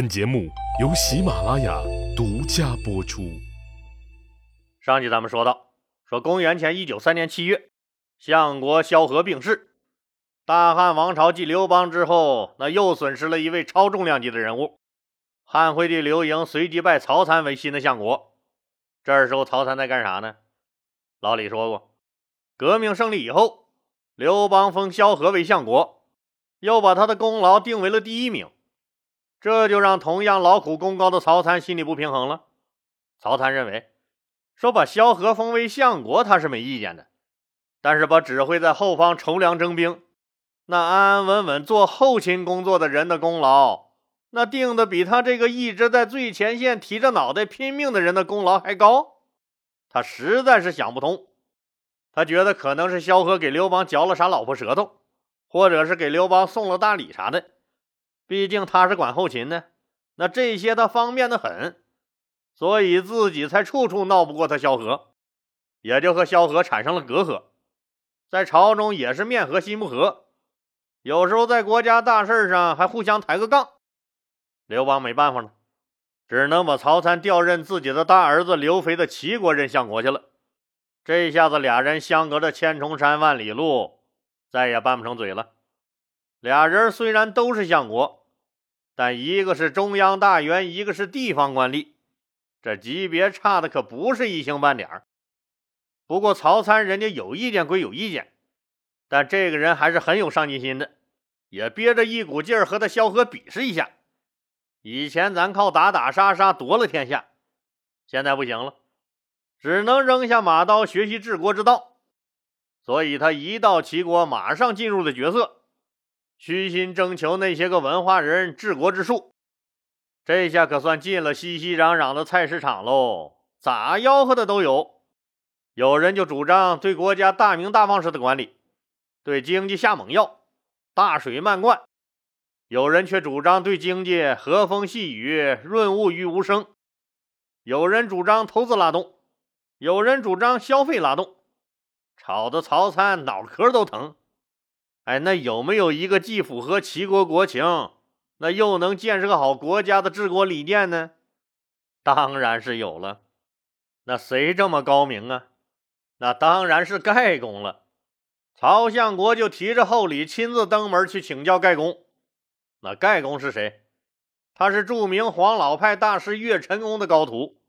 本节目由喜马拉雅独家播出。上集咱们说到，说公元前一九三年七月，相国萧何病逝，大汉王朝继刘邦之后，那又损失了一位超重量级的人物。汉惠帝刘盈随即拜曹参为新的相国。这时候曹参在干啥呢？老李说过，革命胜利以后，刘邦封萧何为相国，又把他的功劳定为了第一名。这就让同样劳苦功高的曹参心里不平衡了。曹参认为，说把萧何封为相国，他是没意见的，但是把指挥在后方筹粮征兵、那安安稳稳做后勤工作的人的功劳，那定的比他这个一直在最前线提着脑袋拼命的人的功劳还高，他实在是想不通。他觉得可能是萧何给刘邦嚼了啥老婆舌头，或者是给刘邦送了大礼啥的。毕竟他是管后勤的，那这些他方便的很，所以自己才处处闹不过他萧何，也就和萧何产生了隔阂，在朝中也是面和心不和，有时候在国家大事上还互相抬个杠。刘邦没办法了，只能把曹参调任自己的大儿子刘肥的齐国任相国去了。这下子俩人相隔着千重山万里路，再也拌不成嘴了。俩人虽然都是相国。但一个是中央大员，一个是地方官吏，这级别差的可不是一星半点儿。不过曹参人家有意见归有意见，但这个人还是很有上进心的，也憋着一股劲儿和他萧何比试一下。以前咱靠打打杀杀夺了天下，现在不行了，只能扔下马刀学习治国之道。所以他一到齐国，马上进入了角色。虚心征求那些个文化人治国之术，这下可算进了熙熙攘攘的菜市场喽，咋吆喝的都有。有人就主张对国家大明大放式的管理，对经济下猛药，大水漫灌；有人却主张对经济和风细雨，润物于无声；有人主张投资拉动，有人主张消费拉动，吵得曹参脑壳都疼。哎，那有没有一个既符合齐国国情，那又能建设好国家的治国理念呢？当然是有了。那谁这么高明啊？那当然是盖公了。曹相国就提着厚礼，亲自登门去请教盖公。那盖公是谁？他是著名黄老派大师岳陈公的高徒，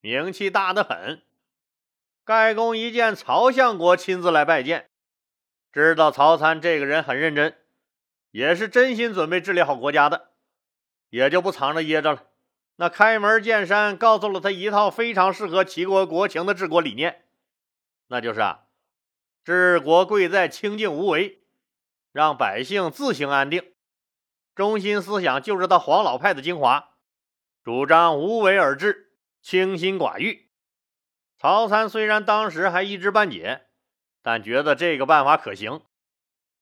名气大得很。盖公一见曹相国亲自来拜见。知道曹参这个人很认真，也是真心准备治理好国家的，也就不藏着掖着了。那开门见山告诉了他一套非常适合齐国国情的治国理念，那就是啊，治国贵在清静无为，让百姓自行安定。中心思想就是他黄老派的精华，主张无为而治，清心寡欲。曹参虽然当时还一知半解。但觉得这个办法可行，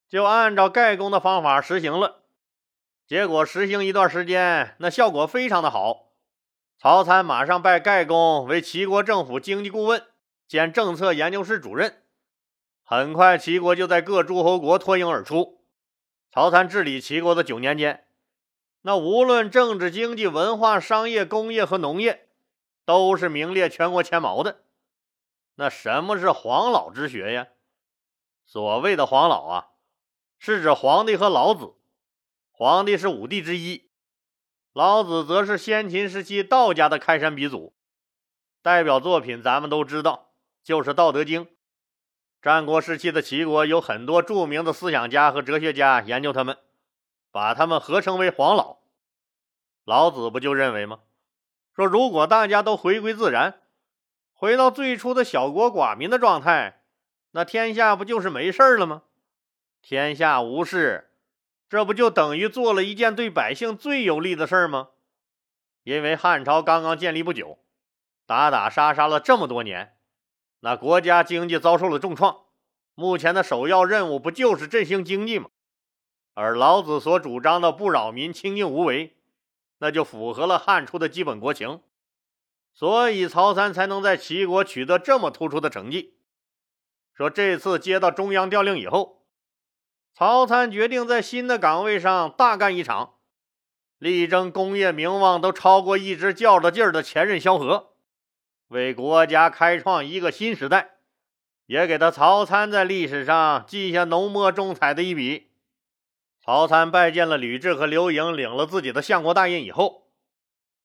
就按照盖公的方法实行了。结果实行一段时间，那效果非常的好。曹参马上拜盖公为齐国政府经济顾问兼政策研究室主任。很快，齐国就在各诸侯国脱颖而出。曹参治理齐国的九年间，那无论政治、经济、文化、商业、工业和农业，都是名列全国前茅的。那什么是黄老之学呀？所谓的黄老啊，是指皇帝和老子。皇帝是五帝之一，老子则是先秦时期道家的开山鼻祖。代表作品咱们都知道，就是《道德经》。战国时期的齐国有很多著名的思想家和哲学家研究他们，把他们合称为黄老。老子不就认为吗？说如果大家都回归自然。回到最初的小国寡民的状态，那天下不就是没事了吗？天下无事，这不就等于做了一件对百姓最有利的事儿吗？因为汉朝刚刚建立不久，打打杀杀了这么多年，那国家经济遭受了重创。目前的首要任务不就是振兴经济吗？而老子所主张的不扰民、清静无为，那就符合了汉初的基本国情。所以曹参才能在齐国取得这么突出的成绩。说这次接到中央调令以后，曹参决定在新的岗位上大干一场。力争功业名望都超过一直较着劲儿的前任萧何，为国家开创一个新时代，也给他曹参在历史上记下浓墨重彩的一笔。曹参拜见了吕雉和刘盈，领了自己的相国大印以后，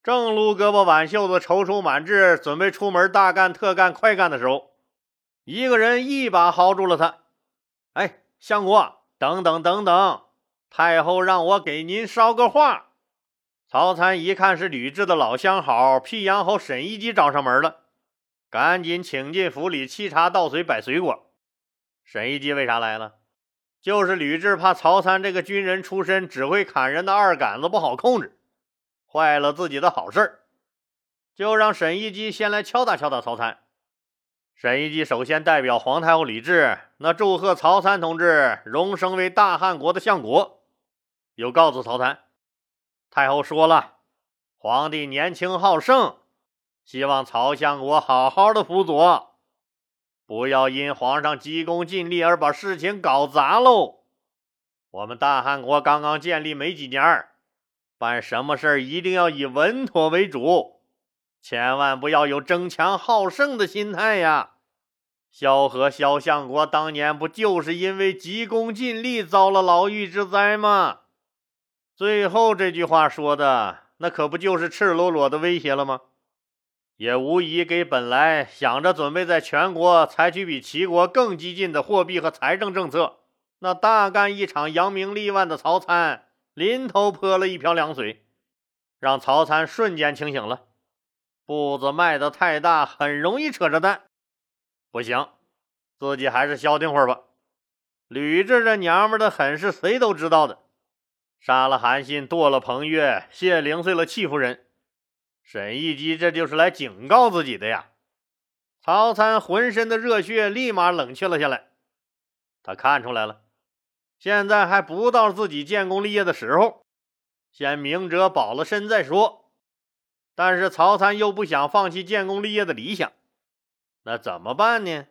正撸胳膊挽袖子、踌躇满志，准备出门大干特干快干的时候，一个人一把薅住了他。哎，相国，等等等等，太后让我给您捎个话。曹参一看是吕雉的老相好辟阳侯沈一基找上门了，赶紧请进府里沏茶倒水摆水果。沈一基为啥来了？就是吕雉怕曹参这个军人出身、只会砍人的二杆子不好控制，坏了自己的好事，就让沈一基先来敲打敲打曹参。沈一基首先代表皇太后李治，那祝贺曹参同志荣升为大汉国的相国，又告诉曹参，太后说了，皇帝年轻好胜，希望曹相国好好的辅佐，不要因皇上急功近利而把事情搞砸喽。我们大汉国刚刚建立没几年，办什么事儿一定要以稳妥为主。千万不要有争强好胜的心态呀！萧何、萧相国当年不就是因为急功近利遭了牢狱之灾吗？最后这句话说的，那可不就是赤裸裸的威胁了吗？也无疑给本来想着准备在全国采取比齐国更激进的货币和财政政策，那大干一场扬名立万的曹参，临头泼了一瓢凉水，让曹参瞬间清醒了。步子迈得太大，很容易扯着蛋。不行，自己还是消停会儿吧。吕雉这娘们的狠是谁都知道的，杀了韩信，剁了彭越，卸零碎了戚夫人。沈一基这就是来警告自己的呀。曹参浑身的热血立马冷却了下来。他看出来了，现在还不到自己建功立业的时候，先明哲保了身再说。但是曹参又不想放弃建功立业的理想，那怎么办呢？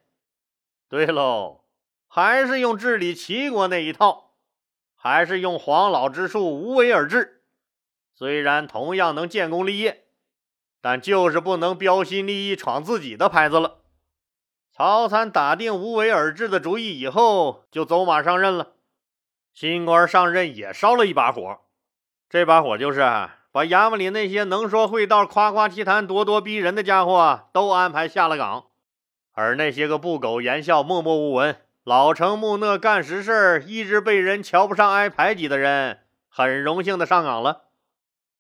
对喽，还是用治理齐国那一套，还是用黄老之术无为而治。虽然同样能建功立业，但就是不能标新立异闯自己的牌子了。曹参打定无为而治的主意以后，就走马上任了。新官上任也烧了一把火，这把火就是。把衙门里那些能说会道、夸夸其谈、咄咄逼人的家伙都安排下了岗，而那些个不苟言笑、默默无闻、老成木讷、干实事、一直被人瞧不上、挨排挤的人，很荣幸的上岗了。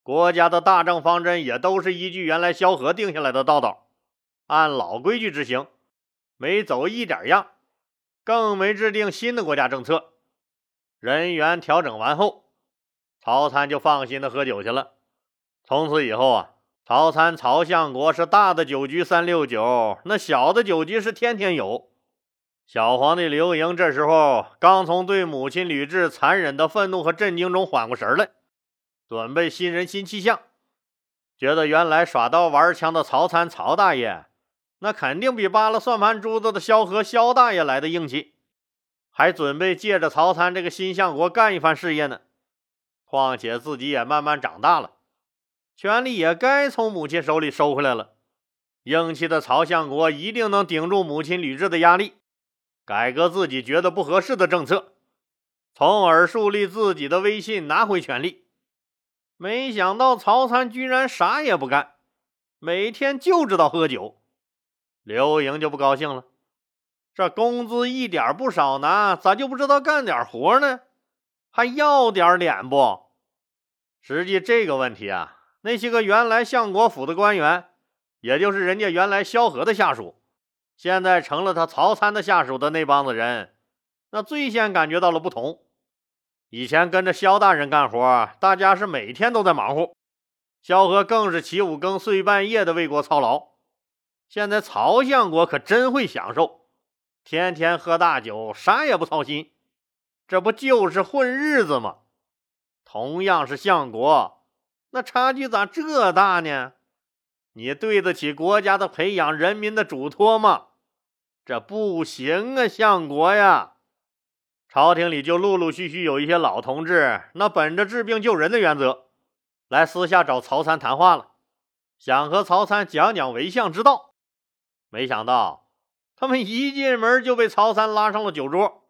国家的大政方针也都是依据原来萧何定下来的道道，按老规矩执行，没走一点样，更没制定新的国家政策。人员调整完后，曹参就放心的喝酒去了。从此以后啊，曹参、曹相国是大的酒局三六九，那小的酒局是天天有。小皇帝刘盈这时候刚从对母亲吕雉残忍的愤怒和震惊中缓过神来，准备新人新气象，觉得原来耍刀玩枪的曹参曹大爷，那肯定比扒了算盘珠子的萧何萧大爷来的硬气，还准备借着曹参这个新相国干一番事业呢。况且自己也慢慢长大了。权力也该从母亲手里收回来了。硬气的曹相国一定能顶住母亲吕雉的压力，改革自己觉得不合适的政策，从而树立自己的威信，拿回权力。没想到曹参居然啥也不干，每天就知道喝酒。刘盈就不高兴了，这工资一点不少拿，咋就不知道干点活呢？还要点脸不？实际这个问题啊。那些个原来相国府的官员，也就是人家原来萧何的下属，现在成了他曹参的下属的那帮子人，那最先感觉到了不同。以前跟着萧大人干活，大家是每天都在忙活，萧何更是起五更睡半夜的为国操劳。现在曹相国可真会享受，天天喝大酒，啥也不操心，这不就是混日子吗？同样是相国。那差距咋这大呢？你对得起国家的培养、人民的嘱托吗？这不行啊，相国呀！朝廷里就陆陆续续有一些老同志，那本着治病救人的原则，来私下找曹参谈话了，想和曹参讲讲为相之道。没想到他们一进门就被曹三拉上了酒桌，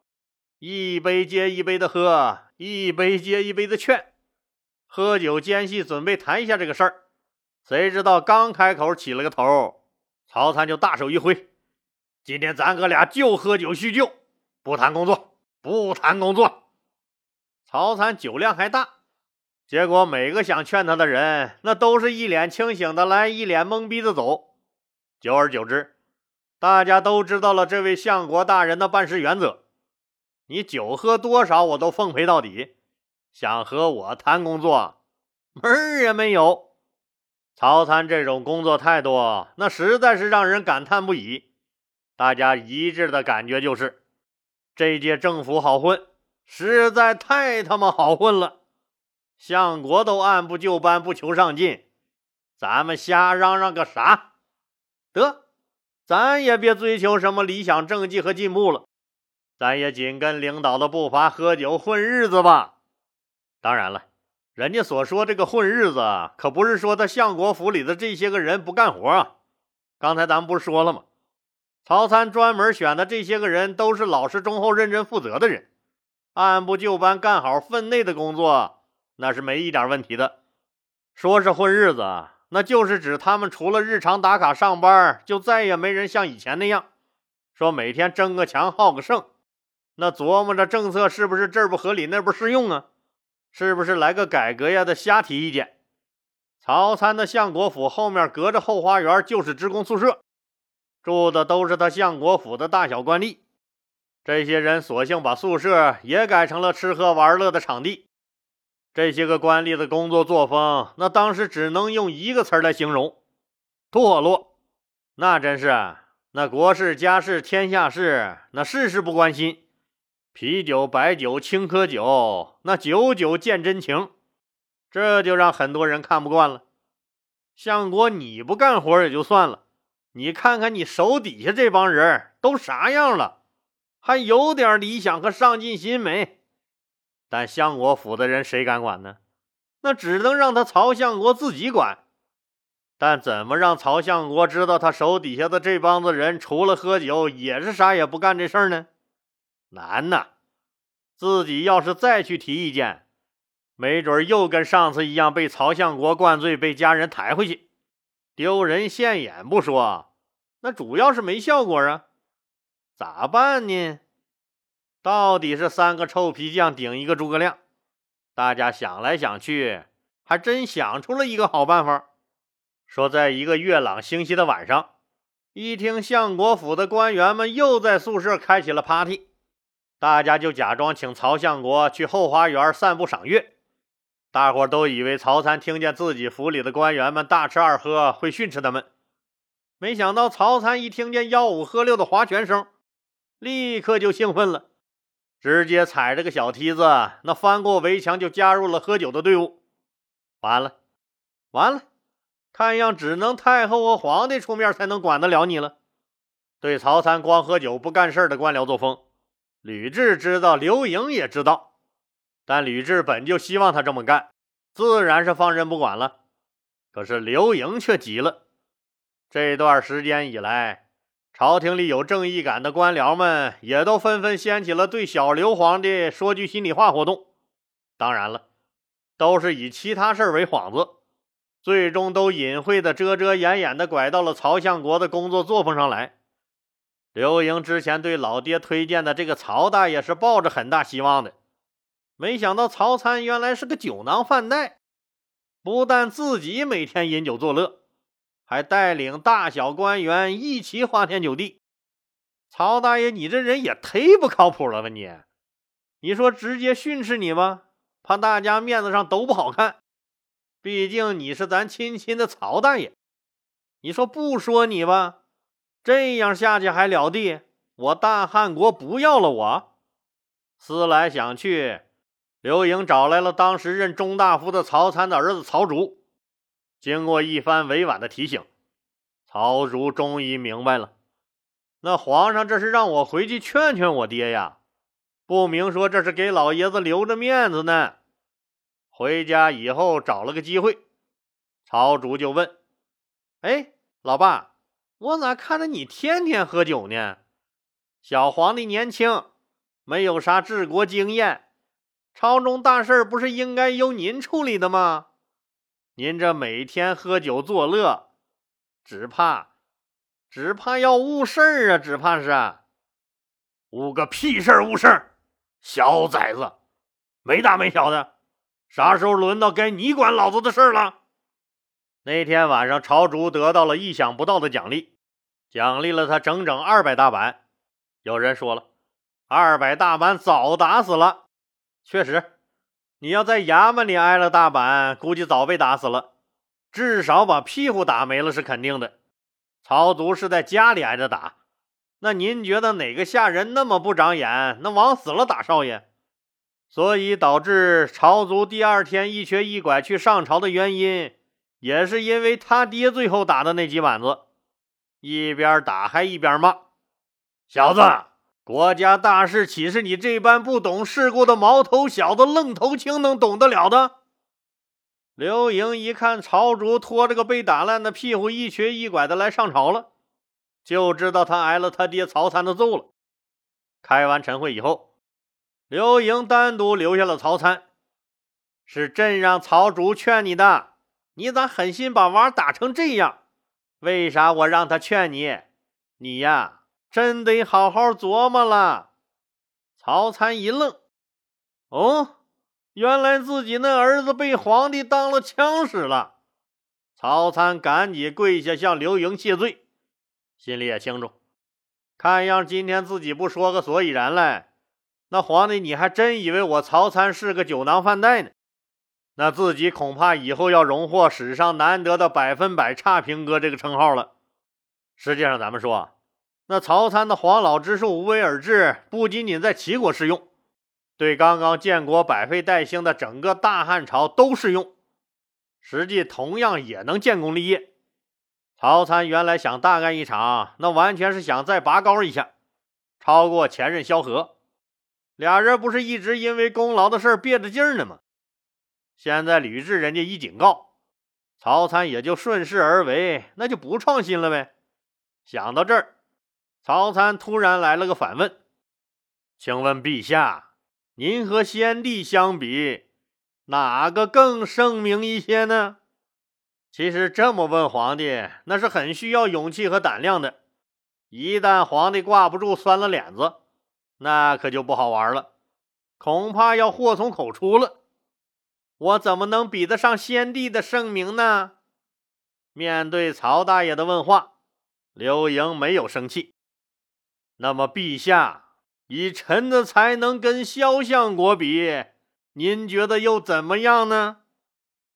一杯接一杯的喝，一杯接一杯的劝，喝酒间隙准备谈一下这个事儿，谁知道刚开口起了个头，曹参就大手一挥：“今天咱哥俩就喝酒叙旧，不谈工作，不谈工作。”曹参酒量还大。结果每个想劝他的人，那都是一脸清醒的来，一脸懵逼的走。久而久之，大家都知道了这位相国大人的办事原则：你酒喝多少，我都奉陪到底。想和我谈工作，门儿也没有。曹参这种工作态度，那实在是让人感叹不已。大家一致的感觉就是，这届政府好混，实在太他妈好混了。相国都按部就班，不求上进，咱们瞎嚷嚷个啥？得，咱也别追求什么理想政绩和进步了，咱也紧跟领导的步伐，喝酒混日子吧。当然了，人家所说这个混日子，可不是说他相国府里的这些个人不干活啊。刚才咱们不是说了吗？曹参专门选的这些个人，都是老实忠厚、认真负责的人，按部就班干好分内的工作。那是没一点问题的。说是混日子，那就是指他们除了日常打卡上班，就再也没人像以前那样说每天争个强、好个胜。那琢磨着政策是不是这儿不合理，那不适用啊？是不是来个改革呀？的瞎提意见。曹参的相国府后面隔着后花园就是职工宿舍，住的都是他相国府的大小官吏。这些人索性把宿舍也改成了吃喝玩乐的场地。这些个官吏的工作作风，那当时只能用一个词来形容：堕落。那真是，那国事家事天下事，那事事不关心。啤酒白酒青稞酒，那酒酒见真情。这就让很多人看不惯了。相国，你不干活也就算了，你看看你手底下这帮人都啥样了，还有点理想和上进心没？但相国府的人谁敢管呢？那只能让他曹相国自己管。但怎么让曹相国知道他手底下的这帮子人除了喝酒也是啥也不干这事儿呢？难呐！自己要是再去提意见，没准又跟上次一样被曹相国灌醉，被家人抬回去，丢人现眼不说，那主要是没效果啊！咋办呢？到底是三个臭皮匠顶一个诸葛亮，大家想来想去，还真想出了一个好办法。说，在一个月朗星稀的晚上，一听相国府的官员们又在宿舍开起了 party，大家就假装请曹相国去后花园散步赏月。大伙都以为曹参听见自己府里的官员们大吃二喝会训斥他们，没想到曹参一听见吆五喝六的划拳声，立刻就兴奋了。直接踩着个小梯子，那翻过围墙就加入了喝酒的队伍。完了，完了，看样只能太后和皇帝出面才能管得了你了。对曹参光喝酒不干事的官僚作风，吕雉知道，刘盈也知道，但吕雉本就希望他这么干，自然是放任不管了。可是刘盈却急了，这段时间以来。朝廷里有正义感的官僚们也都纷纷掀起了对小刘皇帝说句心里话活动。当然了，都是以其他事儿为幌子，最终都隐晦的、遮遮掩掩的拐到了曹相国的工作作风上来。刘盈之前对老爹推荐的这个曹大爷是抱着很大希望的，没想到曹参原来是个酒囊饭袋，不但自己每天饮酒作乐。还带领大小官员一起花天酒地，曹大爷，你这人也忒不靠谱了吧你？你说直接训斥你吧，怕大家面子上都不好看。毕竟你是咱亲亲的曹大爷。你说不说你吧，这样下去还了地？我大汉国不要了我？思来想去，刘盈找来了当时任中大夫的曹参的儿子曹竹。经过一番委婉的提醒，曹竹终于明白了。那皇上这是让我回去劝劝我爹呀，不明说这是给老爷子留着面子呢。回家以后找了个机会，曹竹就问：“哎，老爸，我咋看着你天天喝酒呢？小皇帝年轻，没有啥治国经验，朝中大事不是应该由您处理的吗？您这每天喝酒作乐，只怕，只怕要误事儿啊！只怕是误个屁事儿，误事儿！小崽子，没大没小的。”啥时候轮到该你管老子的事了？那天晚上，朝竹得到了意想不到的奖励，奖励了他整整二百大板。有人说了，二百大板早打死了。确实，你要在衙门里挨了大板，估计早被打死了，至少把屁股打没了是肯定的。曹族是在家里挨着打，那您觉得哪个下人那么不长眼，能往死了打少爷？所以导致朝族第二天一瘸一拐去上朝的原因，也是因为他爹最后打的那几板子，一边打还一边骂：“小子，国家大事岂是你这般不懂世故的毛头小子、愣头青能懂得了的？”刘盈一看曹竹拖着个被打烂的屁股，一瘸一拐的来上朝了，就知道他挨了他爹曹参的揍了。开完晨会以后。刘盈单独留下了曹参，是朕让曹竹劝你的，你咋狠心把娃打成这样？为啥我让他劝你？你呀，真得好好琢磨了。曹参一愣，哦，原来自己那儿子被皇帝当了枪使了。曹参赶紧跪下向刘盈谢罪，心里也清楚，看样今天自己不说个所以然来。那皇帝，你还真以为我曹参是个酒囊饭袋呢？那自己恐怕以后要荣获史上难得的百分百差评哥这个称号了。实际上，咱们说，那曹参的黄老之术无为而治，不仅仅在齐国适用，对刚刚建国百废待兴的整个大汉朝都适用，实际同样也能建功立业。曹参原来想大干一场，那完全是想再拔高一下，超过前任萧何。俩人不是一直因为功劳的事憋着劲呢吗？现在吕雉人家一警告，曹参也就顺势而为，那就不创新了呗。想到这儿，曹参突然来了个反问：“请问陛下，您和先帝相比，哪个更圣明一些呢？”其实这么问皇帝，那是很需要勇气和胆量的。一旦皇帝挂不住，酸了脸子。那可就不好玩了，恐怕要祸从口出了。我怎么能比得上先帝的圣明呢？面对曹大爷的问话，刘盈没有生气。那么，陛下以臣的才能跟萧相国比，您觉得又怎么样呢？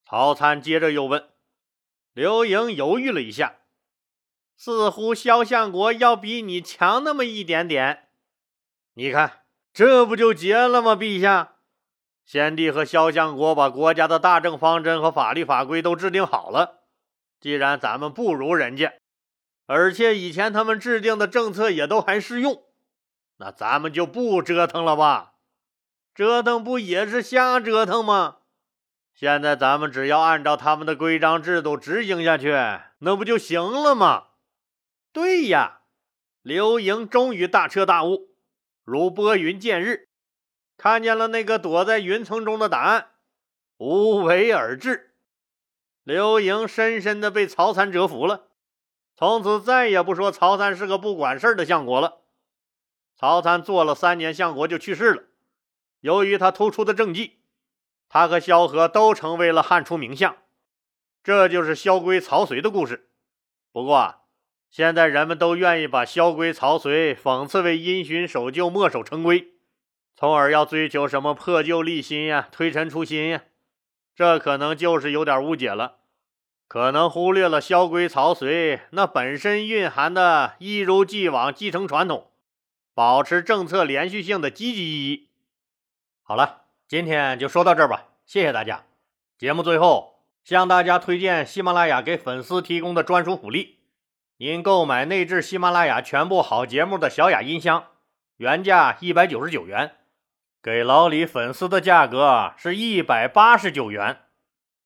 曹参接着又问。刘盈犹豫了一下，似乎萧相国要比你强那么一点点。你看，这不就结了吗？陛下，先帝和萧相国把国家的大政方针和法律法规都制定好了。既然咱们不如人家，而且以前他们制定的政策也都还适用，那咱们就不折腾了吧？折腾不也是瞎折腾吗？现在咱们只要按照他们的规章制度执行下去，那不就行了吗？对呀，刘盈终于大彻大悟。如拨云见日，看见了那个躲在云层中的答案，无为而治。刘盈深深的被曹参折服了，从此再也不说曹参是个不管事儿的相国了。曹参做了三年相国就去世了，由于他突出的政绩，他和萧何都成为了汉初名相。这就是萧规曹随的故事。不过。现在人们都愿意把萧规曹随讽刺为因循守旧、墨守成规，从而要追求什么破旧立新呀、推陈出新呀，这可能就是有点误解了，可能忽略了萧规曹随那本身蕴含的一如既往继承传统、保持政策连续性的积极意义。好了，今天就说到这儿吧，谢谢大家。节目最后向大家推荐喜马拉雅给粉丝提供的专属福利。您购买内置喜马拉雅全部好节目的小雅音箱，原价一百九十九元。给老李粉丝的价格是一百八十九元。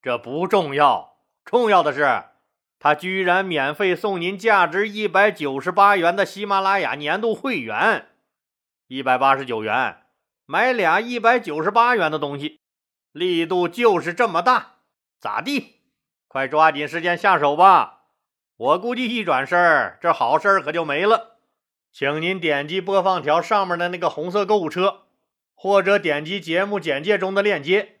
这不重要，重要的是，他居然免费送您价值一百九十八元的喜马拉雅年度会员。一百八十九元买俩一百九十八元的东西，力度就是这么大，咋地？快抓紧时间下手吧！我估计一转身，这好事可就没了。请您点击播放条上面的那个红色购物车，或者点击节目简介中的链接，